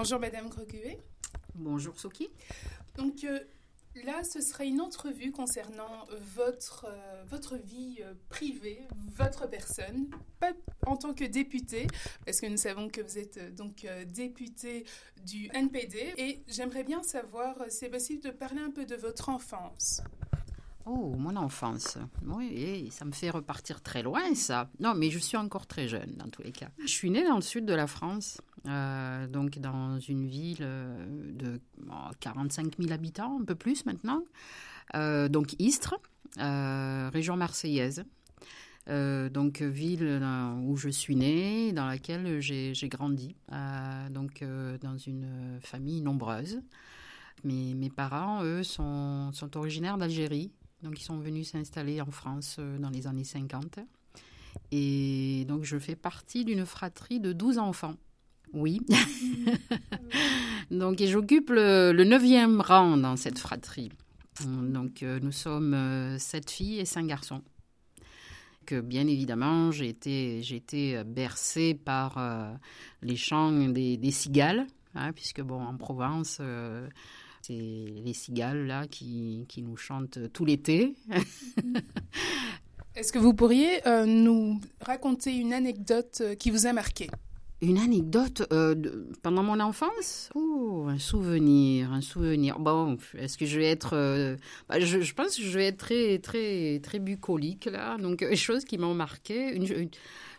Bonjour Madame Crocuet. Bonjour Soki. Donc euh, là, ce sera une entrevue concernant votre, euh, votre vie euh, privée, votre personne, pas en tant que député, parce que nous savons que vous êtes donc député du NPD. Et j'aimerais bien savoir, c'est possible, de parler un peu de votre enfance. Oh, mon enfance. Oui, ça me fait repartir très loin, ça. Non, mais je suis encore très jeune, dans tous les cas. Je suis née dans le sud de la France, euh, donc dans une ville euh, de 45 000 habitants, un peu plus maintenant. Euh, donc Istres, région marseillaise. donc ville où je suis née, dans laquelle j'ai grandi, donc dans une famille nombreuse. Mes, mes parents, eux, sont, sont originaires d'Algérie, donc, ils sont venus s'installer en France euh, dans les années 50. Et donc, je fais partie d'une fratrie de 12 enfants. Oui. donc, j'occupe le, neuvième rang dans cette fratrie. Donc, euh, nous sommes euh, sept filles et cinq garçons. Que, bien évidemment, j'ai été, été bercée par les chants des, cigales, hein, puisque, bon, en Provence, c'est les cigales là qui, nous chantent tout l'été. Est-ce que vous pourriez euh, nous raconter une anecdote euh, qui vous a marqué? Une anecdote euh, pendant mon enfance? Un souvenir, un souvenir. Bon, est-ce que je vais être... Bah, je, pense que je vais être très, très, très bucolique, là. Donc, les choses qui m'ont marqué.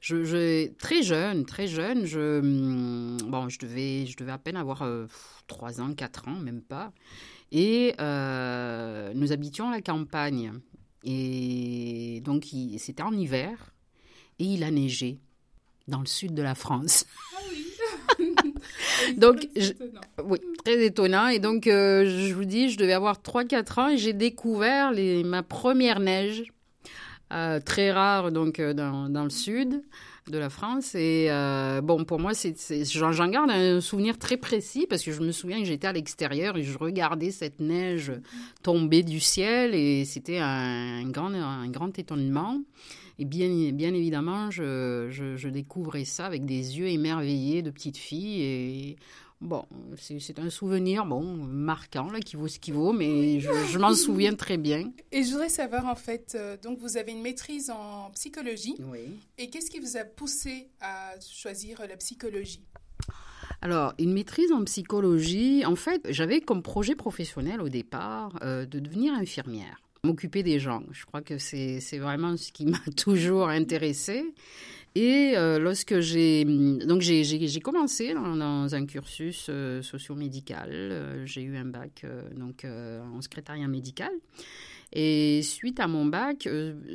Je, très jeune, très jeune, je, hum, bon, je, devais, je devais à peine avoir 3 ans, 4 ans, même pas. Et euh, nous habitions la campagne. Et donc, c'était en hiver. Et il a neigé dans le sud de la France. Ah oui donc, oui, très étonnant. Et donc, euh, je vous dis, je devais avoir 3-4 ans et j'ai découvert les, ma première neige, euh, très rare donc dans, dans, le sud de la France. Et euh, bon, pour moi, j'en garde un souvenir très précis parce que je me souviens que j'étais à l'extérieur et je regardais cette neige tomber du ciel et c'était un, grand, un grand étonnement. Et bien, bien évidemment, je, je, je, découvrais ça avec des yeux émerveillés de petite fille. Et Bon, c'est un souvenir, bon, marquant, là, qui vaut ce qu'il vaut, mais je, m'en souviens très bien. Et je voudrais savoir, en fait, euh, donc vous avez une maîtrise en psychologie. Oui. Et qu'est-ce qui vous a poussé à choisir la psychologie? Alors, une maîtrise en psychologie, en fait, j'avais comme projet professionnel au départ euh, de devenir infirmière, m'occuper des gens. Je crois que c'est vraiment ce qui m'a toujours intéressée. Et euh, lorsque j'ai donc j'ai commencé dans, un cursus euh, socio-médical, euh, j'ai eu un bac donc en secrétariat médical. Et suite à mon bac,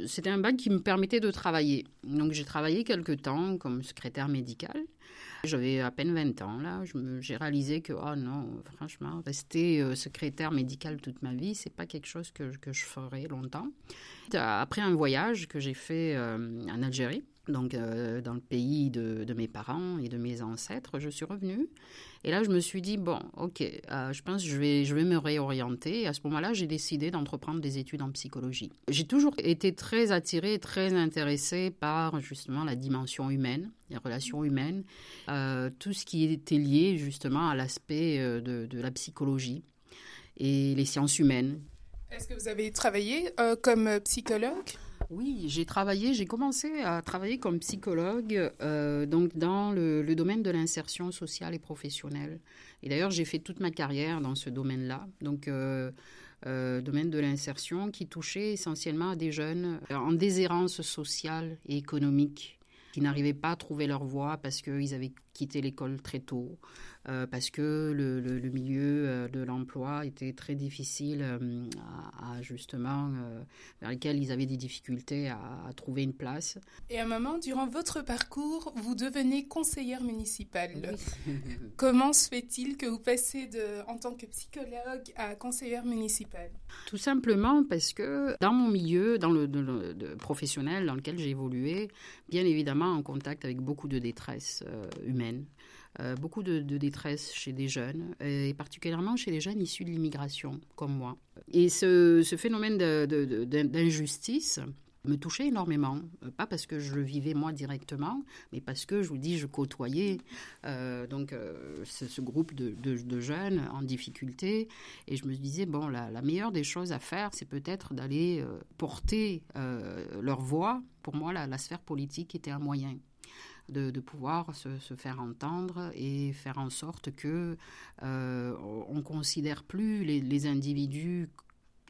c'était un bac qui me permettait de travailler. Donc j'ai travaillé quelques temps comme secrétaire médical. J'avais à peine 20 ans là. J'ai réalisé que oh non, franchement, rester secrétaire médical toute ma vie, c'est pas quelque chose que, que je ferais longtemps. Après un voyage que j'ai fait en Algérie donc euh, dans le pays de, mes parents et de mes ancêtres, je suis revenue. Et là, je me suis dit, bon, ok, euh, je pense que je vais, je vais me réorienter. Et à ce moment-là, j'ai décidé d'entreprendre des études en psychologie. J'ai toujours été très attirée, très intéressée par justement la dimension humaine, les relations humaines, euh, tout ce qui était lié justement à l'aspect de, de la psychologie et les sciences humaines. Est-ce que vous avez travaillé comme psychologue? Oui, j'ai travaillé, j'ai commencé à travailler comme psychologue euh, donc dans le, domaine de l'insertion sociale et professionnelle. Et d'ailleurs, j'ai fait toute ma carrière dans ce domaine-là. Donc, euh, euh, domaine de l'insertion qui touchait essentiellement à des jeunes en déshérence sociale et économique qui n'arrivaient pas à trouver leur voie parce qu'ils avaient quitté l'école très tôt, euh, parce que le, le, milieu euh, de l'emploi était très difficile euh, à, justement, vers lequel ils avaient des difficultés à, trouver une place. Et à un moment, durant votre parcours, vous devenez conseillère municipale. Comment se fait-il que vous passez de, en tant que psychologue à conseillère municipale? Tout simplement parce que dans mon milieu, dans le, professionnel dans lequel j'ai évolué, bien évidemment en contact avec beaucoup de détresse humaine. Euh, beaucoup de, détresse chez des jeunes, et particulièrement chez les jeunes issus de l'immigration, comme moi. Et ce, phénomène d'injustice me touchait énormément. Euh, pas parce que je le vivais moi directement, mais parce que, je vous dis, je côtoyais euh, donc, euh, ce, groupe de, jeunes en difficulté. Et je me disais, bon, la, meilleure des choses à faire, c'est peut-être d'aller porter leur voix. Pour moi, la, sphère politique était un moyen. De, de pouvoir se, se, faire entendre et faire en sorte que euh, on considère plus les, les individus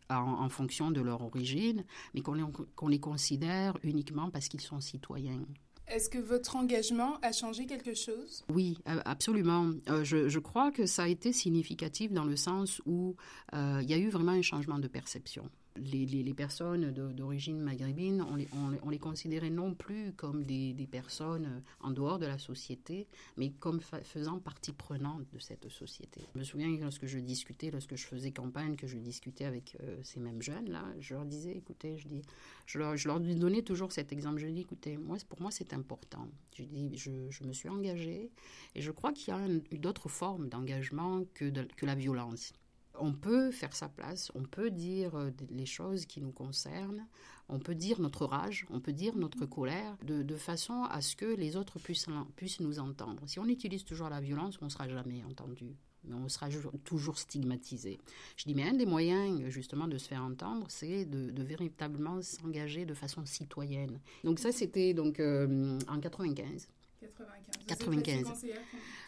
en, fonction de leur origine, mais qu'on les considère uniquement parce qu'ils sont citoyens. Est-ce que votre engagement a changé quelque chose? Oui, absolument. Euh, je, crois que ça a été significatif dans le sens où euh, il y a eu vraiment un changement de perception les, personnes d'origine maghrébine, on les, on, les, considérait non plus comme des, personnes en dehors de la société, mais comme faisant partie prenante de cette société. Je me souviens que lorsque je discutais, lorsque je faisais campagne, que je discutais avec euh, ces mêmes jeunes-là, je leur disais, écoutez, je, dis, je, leur, je donnais toujours cet exemple. Je dis, écoutez, moi, pour moi, c'est important. Je, dis, je, me suis engagée et je crois qu'il y a d'autres formes d'engagement que la violence on peut faire sa place, on peut dire euh, les choses qui nous concernent, on peut dire notre rage, on peut dire notre colère, de, façon à ce que les autres puissent, puissent nous entendre. Si on utilise toujours la violence, on ne sera jamais entendu, mais on sera toujours stigmatisé. Je dis, mais un des moyens justement de se faire entendre, c'est de, véritablement s'engager de façon citoyenne. Donc ça, c'était donc euh, en 95. 95. 95.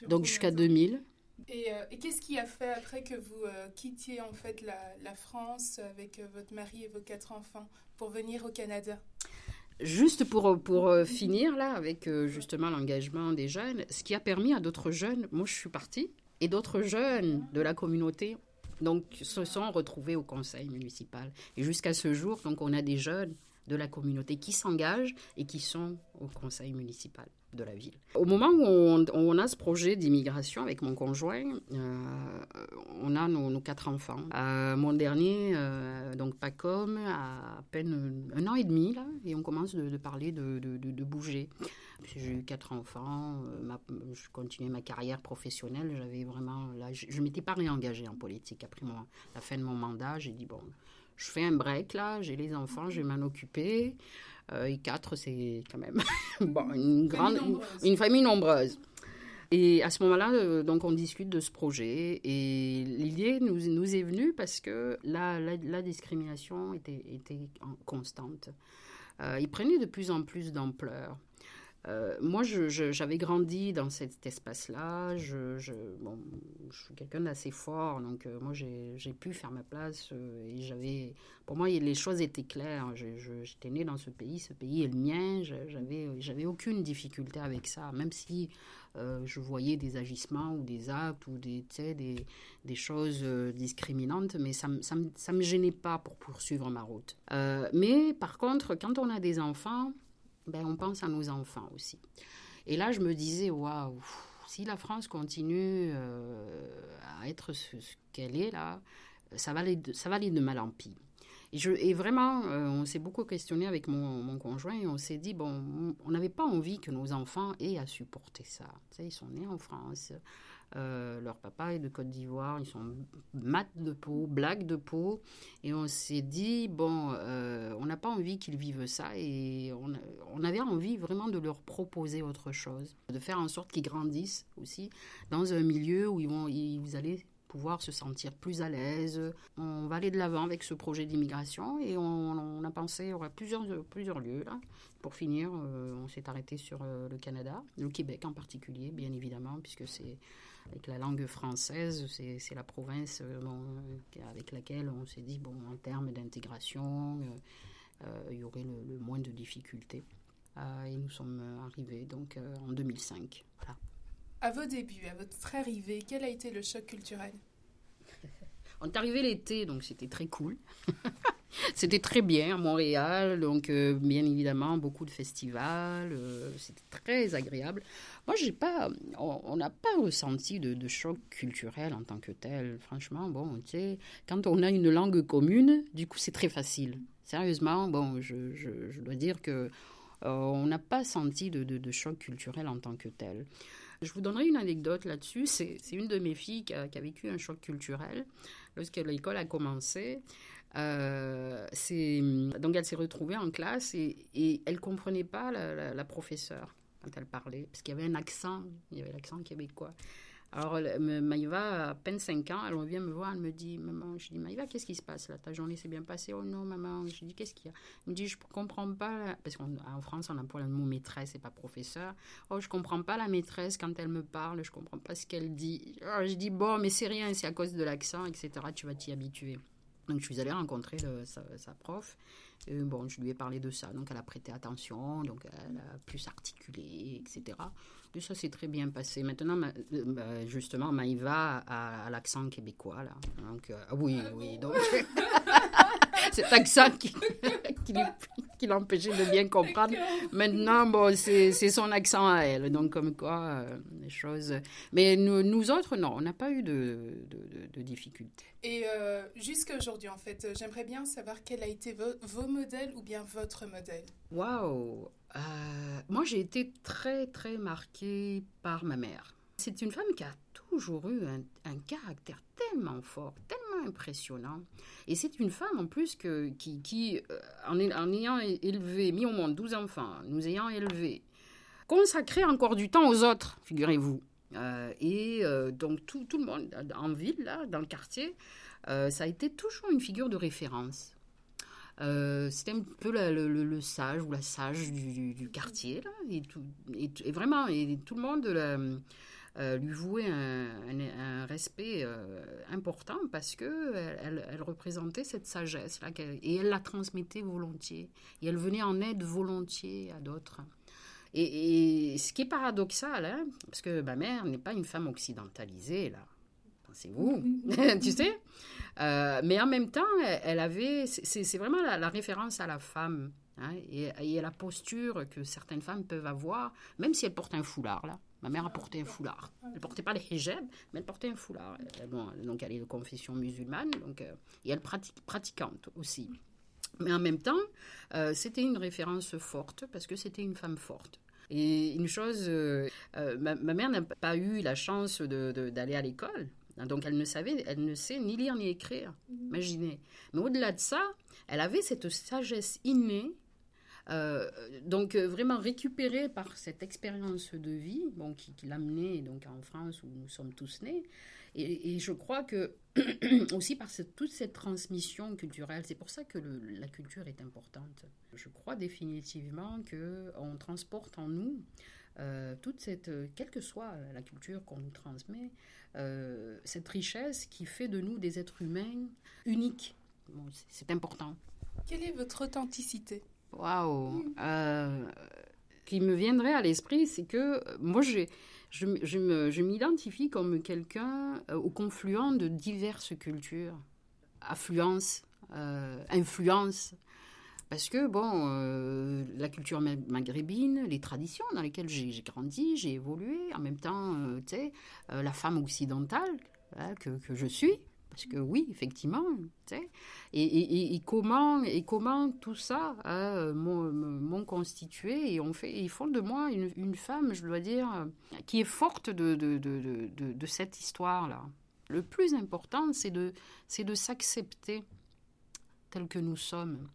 Donc jusqu'à 2000. Euh, et, qu'est-ce qui a fait après que vous euh, quittiez en fait la, France avec euh, votre mari et vos quatre enfants pour venir au Canada? Juste pour, pour finir là avec justement l'engagement des jeunes, ce qui a permis à d'autres jeunes, moi je suis partie, et d'autres jeunes de la communauté donc se sont retrouvés au conseil municipal. Et jusqu'à ce jour, donc on a des jeunes de la communauté qui s'engagent et qui sont au conseil municipal Au moment où on, a ce projet d'immigration avec mon conjoint, euh, on a nos, quatre enfants. Euh, mon dernier, euh, donc Pacom, a à peine un an et demi, là, et on commence de, parler de, bouger. J'ai eu quatre enfants, je continuais ma carrière professionnelle, j'avais vraiment, là, je ne m'étais pas réengagée en politique. Après la fin de mon mandat, j'ai dit, bon, je fais un break là, j'ai les enfants, je vais m'en occuper. Euh, et quatre, c'est quand même bon, une grande, une, famille nombreuse. Et à ce moment-là, euh, donc on discute de ce projet et l'idée nous, nous est venue parce que la, la, discrimination était, était constante. Euh, il prenait de plus en plus d'ampleur. Euh, moi, j'avais grandi dans cet espace-là. Je, suis quelqu'un d'assez fort, donc euh, moi, j'ai pu faire ma place. Euh, et j'avais, pour moi, les choses étaient claires. J'étais né dans ce pays, ce pays est le mien. J'avais aucune difficulté avec ça, même si je voyais des agissements ou des actes ou des, choses discriminantes, mais ça ne ça me gênait pas pour poursuivre ma route. mais par contre, quand on a des enfants, ben, on pense à nos enfants aussi. Et là, je me disais, waouh, si la France continue euh, à être ce, qu'elle est là, ça va, aller de, mal en pis. Et vraiment, euh, on s'est beaucoup questionné avec mon, mon, conjoint et on s'est dit, bon, on n'avait pas envie que nos enfants aient à supporter ça. Tu sais, ils sont nés en France, euh, leur papa est de Côte d'Ivoire, ils sont mat de peau, black de peau. Et on s'est dit, bon, euh, on n'a pas envie qu'ils vivent ça et on, avait envie vraiment de leur proposer autre chose, de faire en sorte qu'ils grandissent aussi dans un milieu où ils vont, ils, vous allez pouvoir se sentir plus à l'aise. On va aller de l'avant avec ce projet d'immigration et on, a pensé, y aura plusieurs, plusieurs lieux là. Pour finir, euh, on s'est arrêté sur le Canada, le Québec en particulier, bien évidemment, puisque c'est avec la langue française, c'est la province euh, avec laquelle on s'est dit, bon, en termes d'intégration, euh, euh, il y aurait le, moins de difficultés. et nous sommes arrivés donc en 2005. Voilà. À vos débuts, à votre arrivée, quel a été le choc culturel? On est arrivé l'été, donc c'était très cool. c'était très bien à Montréal, donc bien évidemment beaucoup de festivals, c'était très agréable. Moi, j'ai pas, on n'a pas ressenti de, choc culturel en tant que tel. Franchement, bon, tu sais, quand on a une langue commune, du coup, c'est très facile. Sérieusement, bon, je, je, dois dire que euh, on n'a pas senti de, de, choc culturel en tant que tel. Je vous donnerai une anecdote là-dessus. C'est une de mes filles qui a, vécu un choc culturel lorsque l'école a commencé. Euh, donc elle s'est retrouvée en classe et, elle comprenait pas la professeure quand elle parlait parce qu'il y avait un accent, il y avait l'accent québécois. Alors, Maïva, à peine 5 ans, elle revient me voir, elle me dit, maman, je dis, Maïva, qu'est-ce qui se passe là? Ta journée s'est bien passée? Oh non, maman, je dis, qu'est-ce qu'il y a? Elle me dit, je ne comprends pas, parce qu'en France, on emploie le mot maîtresse et pas professeur. Oh, je comprends pas la maîtresse quand elle me parle, je comprends pas ce qu'elle dit. Oh, je dis, bon, mais c'est rien, c'est à cause de l'accent, etc., tu vas t'y habituer. Donc, je suis allée rencontrer sa, sa, prof. Et bon, je lui ai parlé de ça. Donc, elle a prêté attention, donc elle a plus articulé, etc ça s'est très bien passé. Maintenant, euh, bah, justement, Maïva a, l'accent québécois, là. Donc, euh, oui, ah oui. Donc, cet accent qui, qui, l'empêchait de bien comprendre. Maintenant, bon, c'est son accent à elle. Donc, comme quoi, euh, les choses. Mais nous, nous, autres, non, on n'a pas eu de, de, de, difficultés. Et euh, jusqu'à aujourd'hui, en fait, j'aimerais bien savoir quel a été vos modèles ou bien votre modèle. Waouh euh, Moi, j'ai été très, très marquée par ma mère. C'est une femme qui a toujours eu un, caractère tellement fort, tellement impressionnant. Et c'est une femme en plus qui, euh, en, ayant élevé, mis au monde 12 enfants, nous ayant élevés, consacré encore du temps aux autres, figurez-vous. Euh, et euh, donc tout, le monde en ville, là, dans le quartier, ça a été toujours une figure de référence. c'était un peu le, sage ou la sage du, quartier, là, et, vraiment, et tout le monde euh, lui vouer un, respect euh, important parce que elle, représentait cette sagesse là et elle la transmettait volontiers et elle venait en aide volontiers à d'autres. Et, ce qui est paradoxal, hein, parce que ma mère n'est pas une femme occidentalisée là, pensez-vous, tu sais? Euh, mais en même temps, elle, avait, c'est vraiment la, référence à la femme. Hein, et, et, à la posture que certaines femmes peuvent avoir, même si elles portent un foulard, là. Ma mère a porté un foulard. Elle portait pas les hijab, mais elle portait un foulard. Bon, donc elle est de confession musulmane, donc, euh, et elle pratique, pratiquante aussi. Mais en même temps, euh, c'était une référence forte parce que c'était une femme forte. Et une chose, euh, ma, mère n'a pas eu la chance d'aller à l'école. Donc elle ne savait, elle ne sait ni lire ni écrire. Imaginez. Mais au-delà de ça, elle avait cette sagesse innée euh, donc euh, vraiment récupéré par cette expérience de vie bon, qui, l'a mené donc, en France où nous sommes tous nés. Et, je crois que aussi par toute cette transmission culturelle, c'est pour ça que la culture est importante. Je crois définitivement qu'on transporte en nous euh, toute cette, quelle que soit la culture qu'on nous transmet, cette richesse qui fait de nous des êtres humains uniques. c'est important. Quelle est votre authenticité? Waouh. Euh, qui me viendrait à l'esprit, c'est que moi, je, je, je m'identifie comme quelqu'un euh, au confluent de diverses cultures, affluence, euh, influence. Parce que, bon, euh, la culture maghrébine, les traditions dans lesquelles j'ai grandi, j'ai évolué, en même temps, tu sais, la femme occidentale hein, que, que, je suis, parce que oui, effectivement. Et, comment, et comment tout ça hein, m'ont constitué et ils font de moi une, femme, je dois dire, qui est forte de, cette histoire-là. Le plus important, c'est de, s'accepter tel que nous sommes,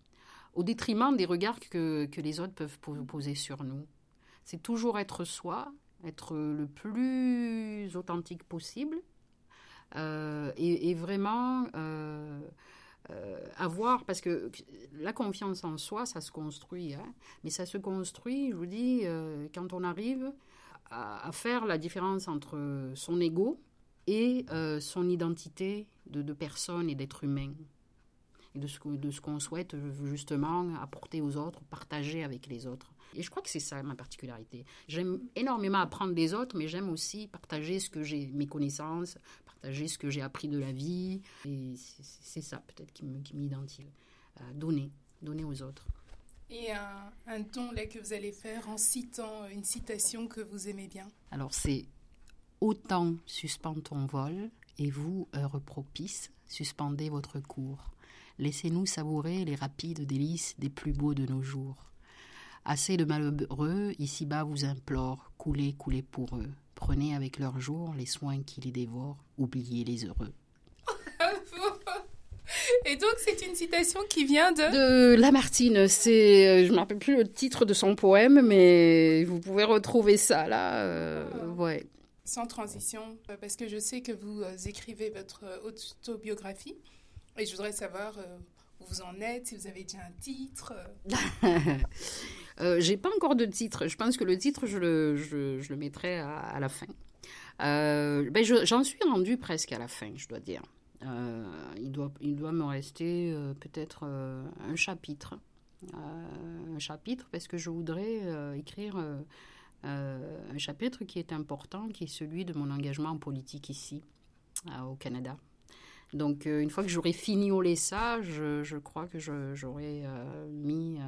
au détriment des regards que les autres peuvent poser sur nous. C'est toujours être soi, être le plus authentique possible euh, et, vraiment euh, euh, avoir, parce que la confiance en soi, ça se construit, hein, mais ça se construit, je vous dis, quand on arrive à, faire la différence entre son ego et son identité de, de personne et d'être humain et de ce, de ce qu'on souhaite justement apporter aux autres, partager avec les autres. Et je crois que c'est ça ma particularité. J'aime énormément apprendre des autres, mais j'aime aussi partager ce que j'ai, mes connaissances, partager ce que j'ai appris de la vie. Et c'est ça peut-être qui m'identifie. Euh, donner, donner aux autres. Et un, un don là que vous allez faire en citant une citation que vous aimez bien Alors c'est Autant suspend ton vol, et vous, heure propice, suspendez votre cours. Laissez-nous savourer les rapides délices des plus beaux de nos jours. Assez de malheureux, ici-bas vous implore, coulez, coulez pour eux. Prenez avec leurs jours les soins qui les dévorent, oubliez les heureux. Et donc, c'est une citation qui vient de... De Lamartine. C'est, euh, je ne me rappelle plus le titre de son poème, mais vous pouvez retrouver ça là. Euh, ouais. Sans transition, euh, parce que je sais que vous écrivez votre autobiographie. Et je voudrais savoir où vous en êtes, si vous avez déjà un titre. euh, J'ai pas encore de titre. Je pense que le titre, je le, mettrai à, la fin. Euh, ben J'en suis rendue presque à la fin, je dois dire. Euh, il, doit, me rester euh, peut-être euh, un chapitre. un chapitre parce que je voudrais écrire un chapitre qui est important, qui est celui de mon engagement en politique ici, au Canada. Donc, une fois que j'aurai fini ça, je, je, crois que j'aurai mis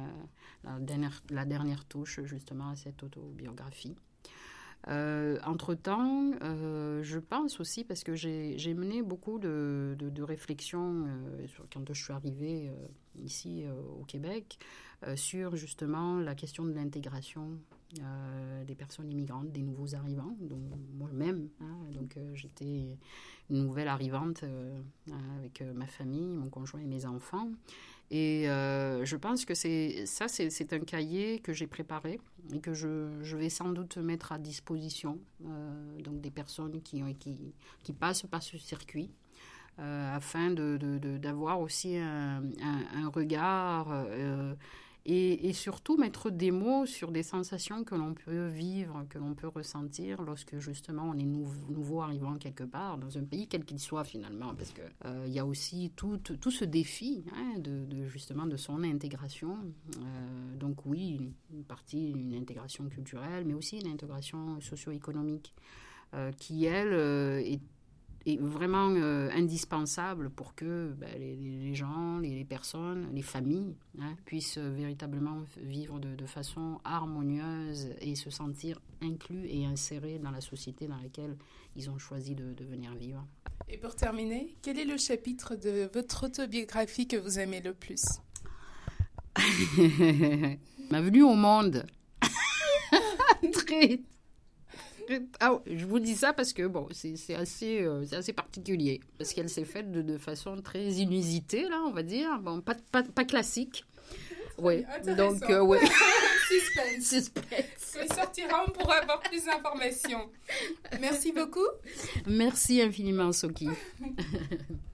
la, dernière, la dernière touche justement à cette autobiographie. Euh, entre-temps, euh, je pense aussi, parce que j'ai mené beaucoup de, de, réflexions euh, quand je suis arrivée euh, ici euh, au Québec, euh, sur justement la question de l'intégration des personnes immigrantes, des nouveaux arrivants, dont moi-même. Hein, donc j'étais une nouvelle arrivante avec ma famille, mon conjoint et mes enfants. Et euh, je pense que c'est ça, c'est un cahier que j'ai préparé et que je, vais sans doute mettre à disposition euh, donc des personnes qui, qui, passent par ce circuit. Euh, afin d'avoir de, de, aussi un, regard euh, et, surtout mettre des mots sur des sensations que l'on peut vivre, que l'on peut ressentir lorsque justement on est nouveau, arrivant quelque part dans un pays quel qu'il soit finalement, parce que euh, y a aussi tout, ce défi hein, de, justement de son intégration. Euh, donc oui, une, partie une intégration culturelle, mais aussi une intégration socio-économique euh, qui elle est est vraiment euh, indispensable pour que ben, les, les, gens, les, les, personnes, les familles hein, puissent véritablement vivre de, de, façon harmonieuse et se sentir inclus et insérés dans la société dans laquelle ils ont choisi de, de venir vivre. Et pour terminer, quel est le chapitre de votre autobiographie que vous aimez le plus? Ma venue au monde. Très, ah, je vous dis ça parce que bon, c'est assez, euh, assez particulier. Parce qu'elle s'est faite de, de, façon très inusitée, là, on va dire. Bon, pas, pas, pas classique. Oui, donc, euh, ouais. Suspense. Suspense. On sortira pour avoir plus d'informations. Merci beaucoup. Merci infiniment, Soki.